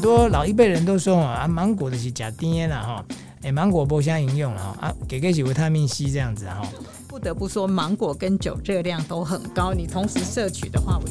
多老一辈人都说啊，芒果的是假甜啦哈，哎，芒果不相应用了哈啊，给给起维他命 C 这样子哈。不得不说，芒果跟酒热量都很高，你同时摄取的话，我。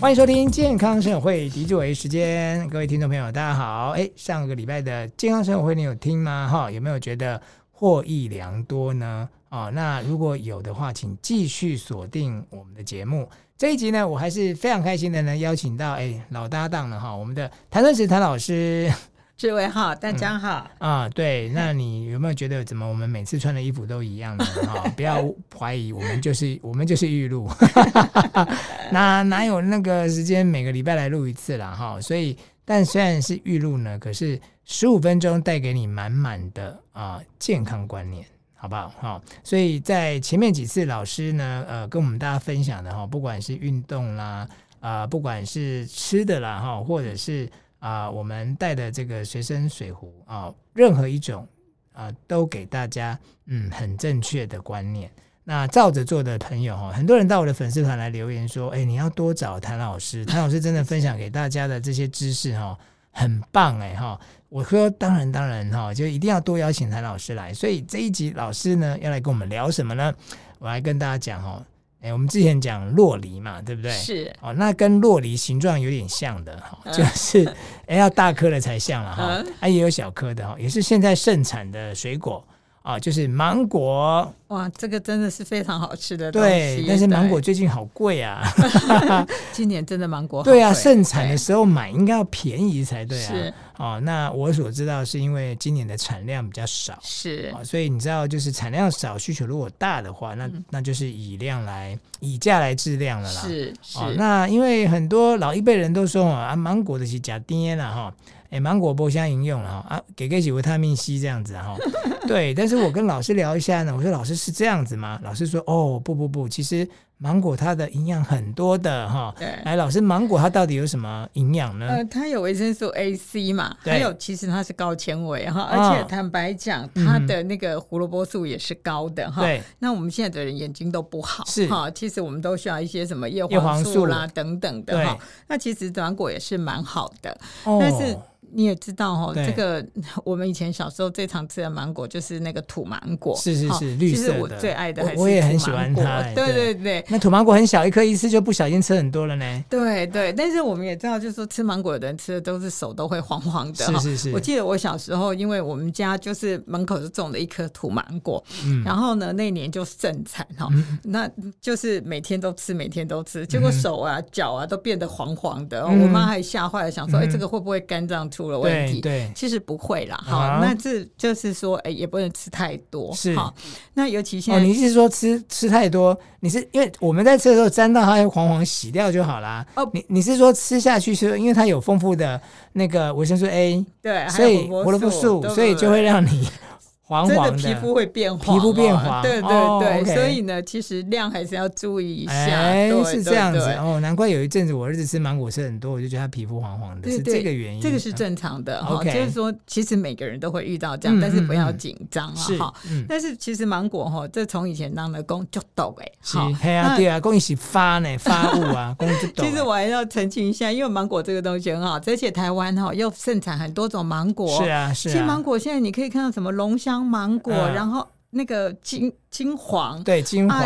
欢迎收听健康生活会狄志伟时间，各位听众朋友，大家好。哎，上个礼拜的健康生活会你有听吗？哈，有没有觉得获益良多呢？哦，那如果有的话，请继续锁定我们的节目。这一集呢，我还是非常开心的呢，邀请到哎老搭档了哈，我们的谭敦慈谭老师，志为好，大家好、嗯、啊。对，那你有没有觉得怎么我们每次穿的衣服都一样呢？哈，不要怀疑，我们就是我们就是预录，哪哪有那个时间每个礼拜来录一次啦哈？所以，但虽然是预录呢，可是十五分钟带给你满满的啊健康观念。好不好？好，所以在前面几次老师呢，呃，跟我们大家分享的哈，不管是运动啦，啊、不管是吃的啦，哈，或者是啊、我们带的这个随身水壶啊，任何一种啊，都给大家嗯很正确的观念。那照着做的朋友哈，很多人到我的粉丝团来留言说，哎，你要多找谭老师，谭老师真的分享给大家的这些知识哈，很棒哎哈。我说当然当然哈，就一定要多邀请谭老师来。所以这一集老师呢要来跟我们聊什么呢？我来跟大家讲哦，哎，我们之前讲洛梨嘛，对不对？是哦，那跟洛梨形状有点像的哈，就是哎要大颗的才像了哈，啊也有小颗的哈，也是现在盛产的水果。啊，就是芒果哇，这个真的是非常好吃的东西。对，但是芒果最近好贵啊。今年真的芒果好贵对啊，盛产的时候买应该要便宜才对啊。是哦，那我所知道是因为今年的产量比较少，是啊，所以你知道，就是产量少，需求如果大的话，那那就是以量来以价来质量了啦。是是、哦。那因为很多老一辈人都说啊，芒果的是假甜啦哈。哎，芒果不相应用了哈啊，给给几维他命 C 这样子哈，对。但是我跟老师聊一下呢，我说老师是这样子吗？老师说哦不不不，其实芒果它的营养很多的哈。对。来，老师，芒果它到底有什么营养呢？呃，它有维生素 A、C 嘛，还有其实它是高纤维哈，而且坦白讲，它的那个胡萝卜素也是高的哈。对。那我们现在的人眼睛都不好，是哈，其实我们都需要一些什么叶黄素啦等等的哈。那其实芒果也是蛮好的，但是。你也知道哈，这个 我们以前小时候最常吃的芒果就是那个土芒果，是是是，绿色的。我最爱的还是我也很喜欢它。对对对，那土芒果很小一颗，一次就不小心吃很多了呢。对对，但是我们也知道，就是说吃芒果的人吃的都是手都会黄黄的。是是是。我记得我小时候，因为我们家就是门口就种了一颗土芒果，嗯，然后呢那年就盛产哈，那就是每天都吃，每天都吃，结果手啊脚啊都变得黄黄的，我妈还吓坏了，想说哎这个会不会肝脏出了问题？对。其实不会啦，好，那这就是说，哎，也不能吃太多，是好。那尤其现在，你是说吃吃太多？你是因为我们在吃的时候沾到它黄黄洗掉就好啦。哦，你你是说吃下去是因为它有丰富的那个维生素 A，对，所以胡萝卜素，所以就会让你。黄黄的，真的皮肤会变黄，皮肤变黄，对对对，所以呢，其实量还是要注意一下。哎，是这样子。哦，难怪有一阵子我儿子吃芒果吃很多，我就觉得他皮肤黄黄的，是这个原因。这个是正常的哈，就是说，其实每个人都会遇到这样，但是不要紧张啊哈。但是其实芒果哈，这从以前当的工就懂哎，好，对啊对啊，恭喜发呢 发物 啊，其实我还要澄清一下，因为芒果这个东西很好，而且台湾哈又盛产很多种芒果，是啊是啊。其实芒果现在你可以看到什么龙香芒果，然后那个金。金黄对金黄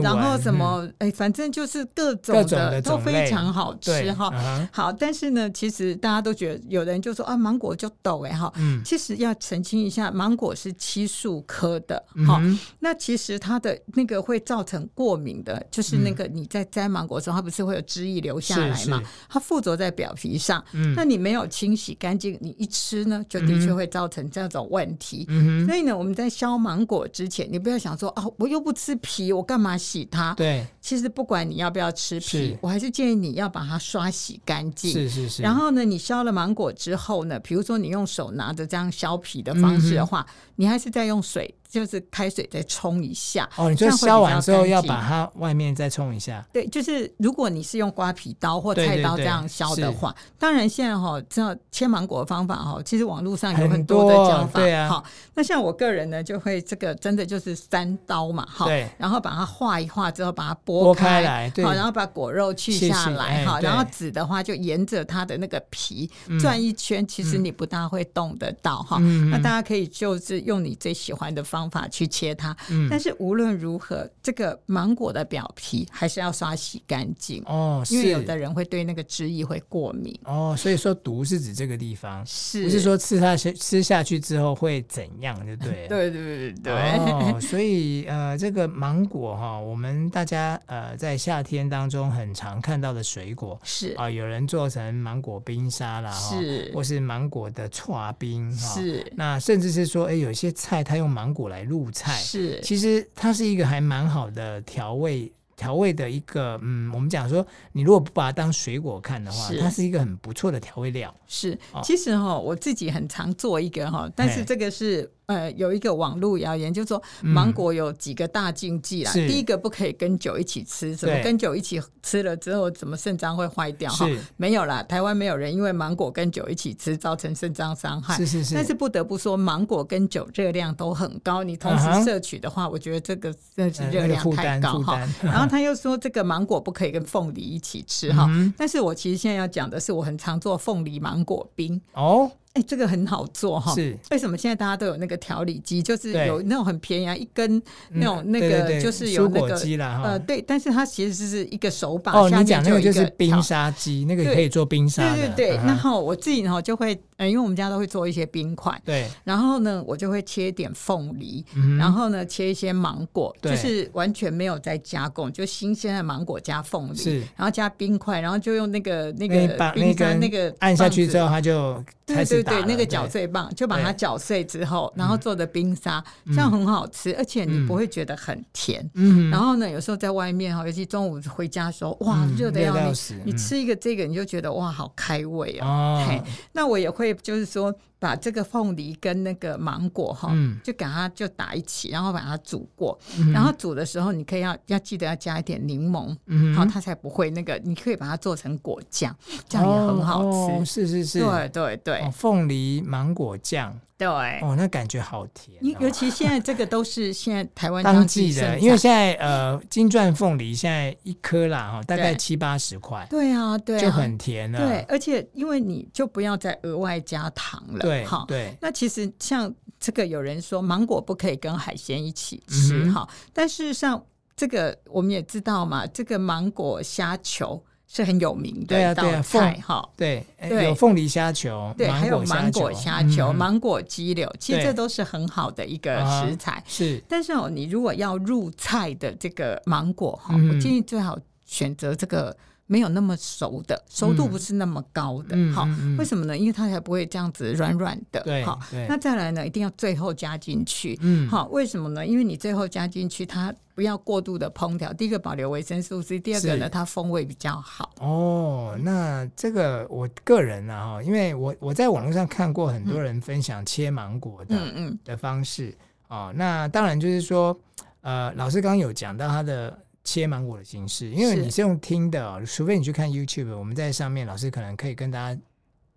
然后什么哎，反正就是各种的都非常好吃哈。好，但是呢，其实大家都觉得有人就说啊，芒果就抖哎哈。嗯，其实要澄清一下，芒果是七树科的哈。那其实它的那个会造成过敏的，就是那个你在摘芒果的时候，它不是会有汁液流下来嘛？它附着在表皮上。嗯，那你没有清洗干净，你一吃呢，就的确会造成这种问题。嗯，所以呢，我们在削芒果之前，你不要想说。说哦，我又不吃皮，我干嘛洗它？对，其实不管你要不要吃皮，我还是建议你要把它刷洗干净。是是是。然后呢，你削了芒果之后呢，比如说你用手拿着这样削皮的方式的话，嗯、你还是再用水。就是开水再冲一下。哦，你就削完之后要把它外面再冲一下。对，就是如果你是用刮皮刀或菜刀这样削的话，当然现在哈，知道切芒果的方法哈，其实网络上有很多的讲法。对啊，好，那像我个人呢，就会这个真的就是三刀嘛，哈，对，然后把它划一划之后，把它剥开，来，对，好，然后把果肉去下来，哈，然后籽的话就沿着它的那个皮转一圈，其实你不大会动得到哈。那大家可以就是用你最喜欢的方法去切它，但是无论如何，这个芒果的表皮还是要刷洗干净哦，因为有的人会对那个汁液会过敏哦。所以说毒是指这个地方，是不是说吃下去吃下去之后会怎样？就对，对对对对。哦，所以呃，这个芒果哈，我们大家呃在夏天当中很常看到的水果是啊，有人做成芒果冰沙啦，是，或是芒果的剉冰哈，是。那甚至是说，哎，有些菜它用芒果来入菜，是。其实它是一个还蛮好的调味。调味的一个，嗯，我们讲说，你如果不把它当水果看的话，是它是一个很不错的调味料。是，其实哈，我自己很常做一个哈，但是这个是。呃，有一个网络谣言，就是说芒果有几个大禁忌啦。第一个不可以跟酒一起吃，什么跟酒一起吃了之后，怎么肾脏会坏掉？哈，没有啦，台湾没有人因为芒果跟酒一起吃造成肾脏伤害。是是是。但是不得不说，芒果跟酒热量都很高，你同时摄取的话，我觉得这个真的是热量太高哈。然后他又说这个芒果不可以跟凤梨一起吃哈。但是我其实现在要讲的是，我很常做凤梨芒果冰哦。哎，这个很好做哈。是。为什么现在大家都有那个调理机？就是有那种很便宜啊，一根那种那个就是有那个呃，对，但是它其实是一个手把。哦，你讲那个就是冰沙机，那个可以做冰沙。对对对。然后我自己呢就会，呃，因为我们家都会做一些冰块。对。然后呢，我就会切一点凤梨，然后呢切一些芒果，就是完全没有在加工，就新鲜的芒果加凤梨，是，然后加冰块，然后就用那个那个冰砖那个按下去之后，它就对对。对，那个搅碎棒就把它搅碎之后，然后做的冰沙，这样很好吃，而且你不会觉得很甜。嗯，然后呢，有时候在外面哈，尤其中午回家的时候，哇，热的要死，你吃一个这个，你就觉得哇，好开胃哦。嘿，那我也会就是说。把这个凤梨跟那个芒果哈，就给它就打一起，然后把它煮过。然后煮的时候，你可以要要记得要加一点柠檬，嗯，好它才不会那个。你可以把它做成果酱，这样也很好吃。是是是，对对对，凤梨芒果酱，对哦，那感觉好甜。尤其现在这个都是现在台湾当季的，因为现在呃金钻凤梨现在一颗啦哈，大概七八十块。对啊，对，就很甜了。对，而且因为你就不要再额外加糖了。对，好，对。那其实像这个，有人说芒果不可以跟海鲜一起吃，哈。但事实上，这个我们也知道嘛，这个芒果虾球是很有名的一道菜，哈。对，有凤梨虾球，对，还有芒果虾球、芒果鸡柳，其实这都是很好的一个食材。是，但是哦，你如果要入菜的这个芒果，哈，我建议最好选择这个。没有那么熟的，熟度不是那么高的，好，为什么呢？因为它才不会这样子软软的，好。那再来呢，一定要最后加进去，嗯，好，为什么呢？因为你最后加进去，它不要过度的烹调，第一个保留维生素 C，第二个呢，它风味比较好。哦，那这个我个人呢，哈，因为我我在网络上看过很多人分享切芒果的，嗯嗯的方式，哦，那当然就是说，呃，老师刚刚有讲到它的。切芒果的形式，因为你是用听的，哦，除非你去看 YouTube，我们在上面老师可能可以跟大家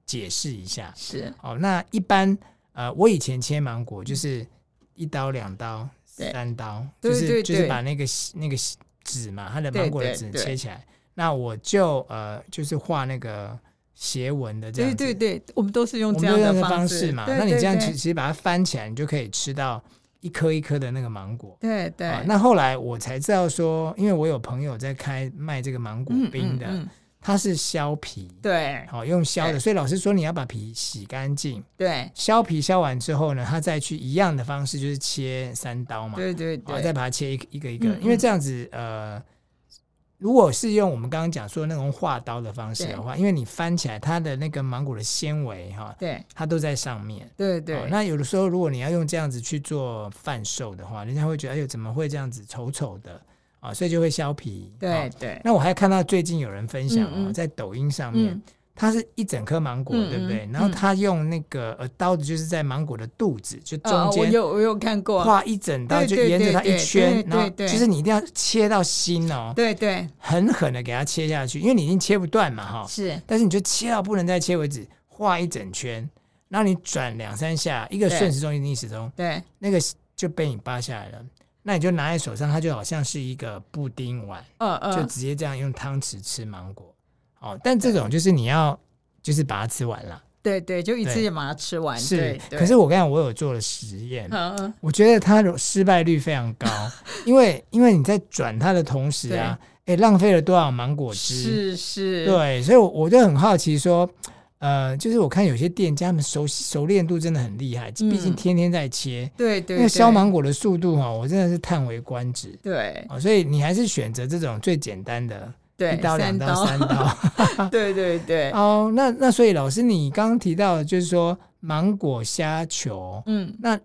解释一下。是哦，那一般呃，我以前切芒果就是一刀、两刀、三刀，就是就是把那个那个纸嘛，它的芒果的纸切起来，那我就呃就是画那个斜纹的这样子。对对对，我们都是用这样的方式嘛。那你这样其实把它翻起来，你就可以吃到。一颗一颗的那个芒果，对对、啊。那后来我才知道说，因为我有朋友在开卖这个芒果冰的，嗯。嗯嗯、他是削皮，对，好、哦、用削的。所以老师说你要把皮洗干净，对，削皮削完之后呢，他再去一样的方式就是切三刀嘛，对对对，再把它切一个一个。一个，因为这样子呃。如果是用我们刚刚讲说那种划刀的方式的话，因为你翻起来，它的那个芒果的纤维哈，对，它都在上面。对对、哦。那有的时候，如果你要用这样子去做贩售的话，人家会觉得哎呦，怎么会这样子丑丑的啊、哦？所以就会削皮。对对、哦。那我还看到最近有人分享哦，嗯嗯在抖音上面，它是一整颗芒果，嗯、对不对？然后他用那个呃刀子，就是在芒果的肚子就中间，我有我有看过，画一整刀，就沿着它一圈，然后就是你一定要切到心哦，对对，狠狠的给它切下去，因为你已经切不断嘛，哈，是，但是你就切到不能再切为止，画一整圈，然后你转两三下，一个顺时钟，一个逆时钟，对，那个就被你扒下来了，那你就拿在手上，它就好像是一个布丁碗，嗯嗯，就直接这样用汤匙吃芒果。哦，但这种就是你要，就是把它吃完了。对对，就一次就把它吃完。是，可是我刚才我有做了实验，我觉得它的失败率非常高，因为因为你在转它的同时啊，哎，浪费了多少芒果汁？是是。对，所以我就很好奇说，呃，就是我看有些店家们熟熟练度真的很厉害，毕竟天天在切。对对。因为削芒果的速度哈，我真的是叹为观止。对。所以你还是选择这种最简单的。对，一刀两刀三刀，对对 对。哦，那那所以老师，你刚刚提到的就是说芒果虾球，嗯，那。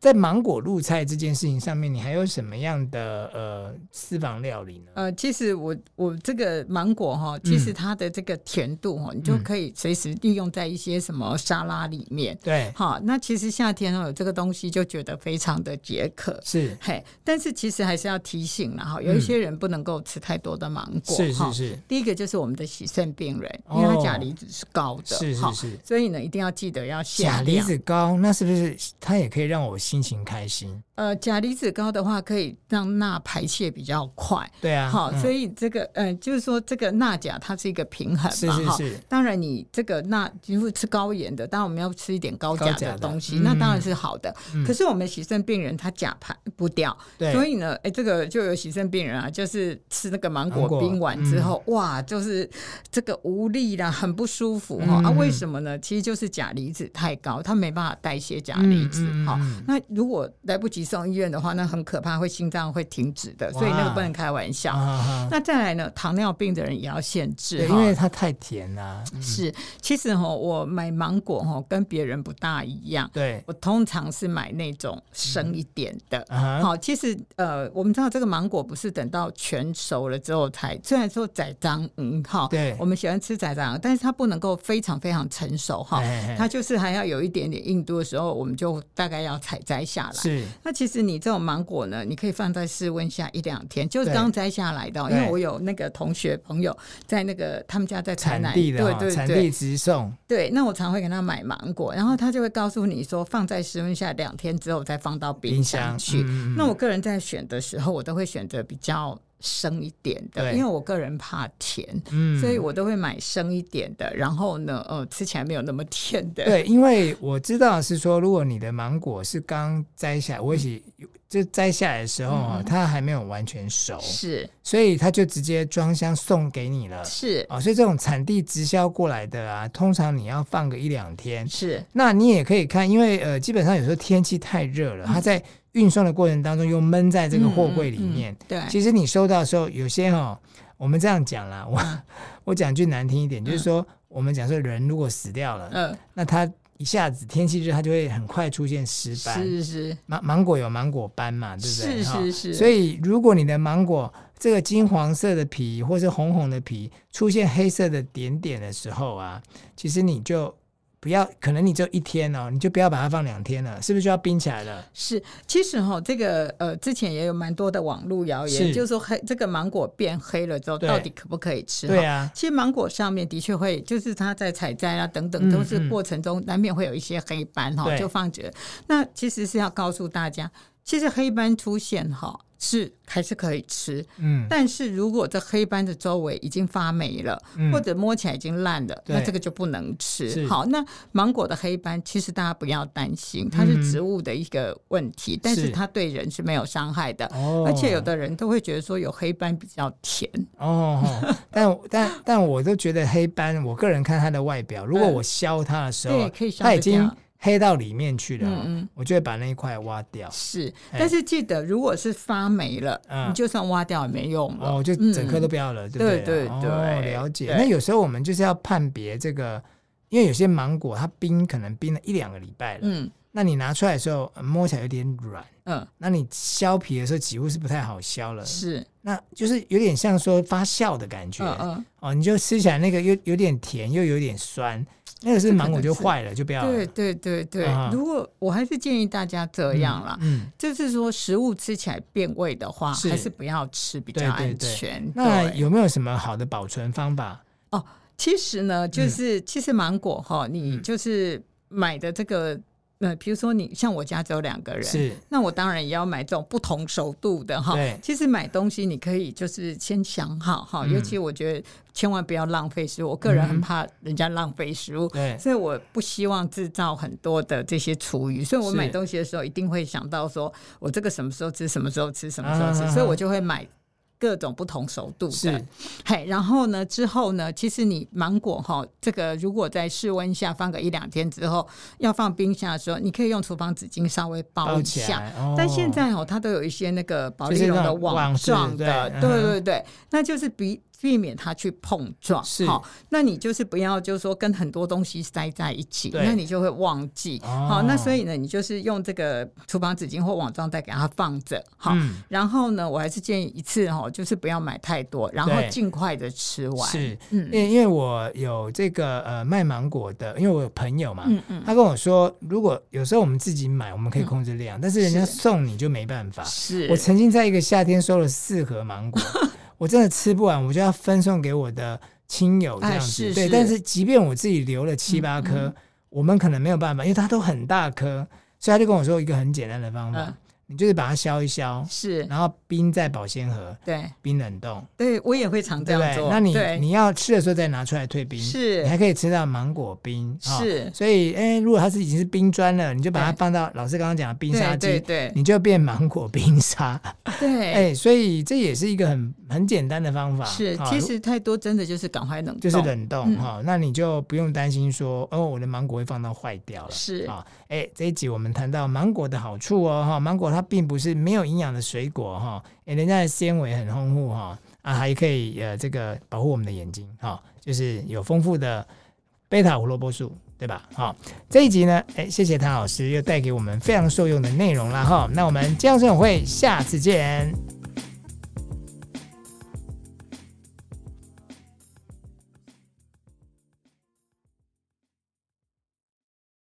在芒果露菜这件事情上面，你还有什么样的呃私房料理呢？呃，其实我我这个芒果哈，其实它的这个甜度哈，嗯、你就可以随时利用在一些什么沙拉里面。对，好，那其实夏天有这个东西就觉得非常的解渴。是，嘿，但是其实还是要提醒了哈，有一些人不能够吃太多的芒果。是是是。第一个就是我们的洗肾病人，因为它钾离子是高的。是是是。所以呢，一定要记得要限。钾离子高，那是不是它也可以让我？心情开心。呃，钾离子高的话，可以让钠排泄比较快。对啊，好，所以这个，呃，就是说这个钠钾它是一个平衡嘛，哈。当然，你这个钠，如果吃高盐的，当然我们要吃一点高钾的东西，那当然是好的。可是我们洗肾病人他钾排不掉，所以呢，哎，这个就有洗肾病人啊，就是吃那个芒果冰丸之后，哇，就是这个无力啦，很不舒服哈。啊，为什么呢？其实就是钾离子太高，他没办法代谢钾离子。好，那。如果来不及送医院的话，那很可怕，会心脏会停止的，所以那个不能开玩笑。啊、那再来呢，糖尿病的人也要限制，因为它太甜了、啊。嗯、是，其实哈，我买芒果哈跟别人不大一样。对，我通常是买那种生一点的。好、嗯，其实呃，我们知道这个芒果不是等到全熟了之后才，虽然说宰张嗯哈，对，我们喜欢吃宰张，但是它不能够非常非常成熟哈，嘿嘿。它就是还要有一点点硬度的时候，我们就大概要采摘。下来是，那其实你这种芒果呢，你可以放在室温下一两天，就是刚摘下来的。因为我有那个同学朋友在那个他们家在产地的，对对对，产地直送。对，那我常会给他买芒果，然后他就会告诉你说，放在室温下两天之后再放到冰箱去。那我个人在选的时候，我都会选择比较。生一点的，因为我个人怕甜，嗯，所以我都会买生一点的。然后呢，呃，吃起来没有那么甜的。对，因为我知道是说，如果你的芒果是刚摘下来，我一起就摘下来的时候啊，嗯、它还没有完全熟，是，所以它就直接装箱送给你了，是啊、哦，所以这种产地直销过来的啊，通常你要放个一两天，是。那你也可以看，因为呃，基本上有时候天气太热了，它在。运送的过程当中又闷在这个货柜里面，嗯嗯、对，其实你收到的时候，有些哈、哦，我们这样讲啦，我、嗯、我讲句难听一点，就是说，嗯、我们讲说人如果死掉了，嗯，那他一下子天气热，他就会很快出现尸斑，是是，芒芒果有芒果斑嘛，对不对？是是是。所以如果你的芒果这个金黄色的皮或是红红的皮出现黑色的点点的时候啊，其实你就。不要，可能你只有一天哦，你就不要把它放两天了，是不是就要冰起来了？是，其实哈、哦，这个呃，之前也有蛮多的网络谣言，是就是说黑这个芒果变黑了之后，到底可不可以吃？对啊，其实芒果上面的确会，就是它在采摘啊等等，都是过程中难免会有一些黑斑哈，就放着。那其实是要告诉大家，其实黑斑出现哈。是还是可以吃，嗯，但是如果这黑斑的周围已经发霉了，嗯、或者摸起来已经烂了，那这个就不能吃。好，那芒果的黑斑其实大家不要担心，它是植物的一个问题，嗯、但是它对人是没有伤害的。哦，而且有的人都会觉得说有黑斑比较甜。哦，但但但我都觉得黑斑，我个人看它的外表，如果我削它的时候，嗯、它已经。黑到里面去了，嗯嗯，我就会把那一块挖掉。是，但是记得，如果是发霉了，你就算挖掉也没用了，哦，就整颗都不要了，对不对？对对对，了解。那有时候我们就是要判别这个，因为有些芒果它冰可能冰了一两个礼拜了，嗯，那你拿出来的时候摸起来有点软，嗯，那你削皮的时候几乎是不太好削了，是，那就是有点像说发酵的感觉，嗯嗯，哦，你就吃起来那个又有点甜又有点酸。那个是芒果就坏了，就不要了。对对对对，啊、如果我还是建议大家这样啦，嗯，嗯就是说食物吃起来变味的话，是还是不要吃比较安全。对对对，那有没有什么好的保存方法？哦，其实呢，就是、嗯、其实芒果哈，你就是买的这个。那比如说你像我家只有两个人，是那我当然也要买这种不同熟度的哈。对，其实买东西你可以就是先想好哈，嗯、尤其我觉得千万不要浪费食物。我个人很怕人家浪费食物，所以我不希望制造很多的这些厨余。所以我买东西的时候一定会想到说我这个什么时候吃，什么时候吃，什么时候吃，所以我就会买。各种不同熟度的，是，嘿，然后呢，之后呢，其实你芒果哈，这个如果在室温下放个一两天之后，要放冰箱的时候，你可以用厨房纸巾稍微包一下。哦、但现在哦，它都有一些那个保丽龙的网状的，对对对，那就是比。避免它去碰撞，是。好，那你就是不要，就是说跟很多东西塞在一起，那你就会忘记。哦、好，那所以呢，你就是用这个厨房纸巾或网状袋给它放着，好。嗯、然后呢，我还是建议一次哈，就是不要买太多，然后尽快的吃完。是，嗯，因为因为我有这个呃卖芒果的，因为我有朋友嘛，嗯嗯，他跟我说，如果有时候我们自己买，我们可以控制量，嗯、但是人家送你就没办法。是，我曾经在一个夏天收了四盒芒果。我真的吃不完，我就要分送给我的亲友这样子。哎、是是对，但是即便我自己留了七八颗，嗯嗯、我们可能没有办法，因为它都很大颗，所以他就跟我说一个很简单的方法。嗯你就是把它削一削，是，然后冰在保鲜盒，对，冰冷冻。对，我也会常这样做。那你你要吃的时候再拿出来退冰，是，你还可以吃到芒果冰，是。所以，哎，如果它是已经是冰砖了，你就把它放到老师刚刚讲的冰沙机，对，你就变芒果冰沙。对，哎，所以这也是一个很很简单的方法。是，其实太多真的就是赶快冷冻，就是冷冻哈，那你就不用担心说，哦，我的芒果会放到坏掉了。是啊，哎，这一集我们谈到芒果的好处哦，哈，芒果它。它并不是没有营养的水果哈，诶，人家的纤维很丰富哈，啊，还可以呃这个保护我们的眼睛哈，就是有丰富的贝塔胡萝卜素，对吧？好，这一集呢，诶，谢谢谭老师又带给我们非常受用的内容了哈，那我们健康生活会下次见。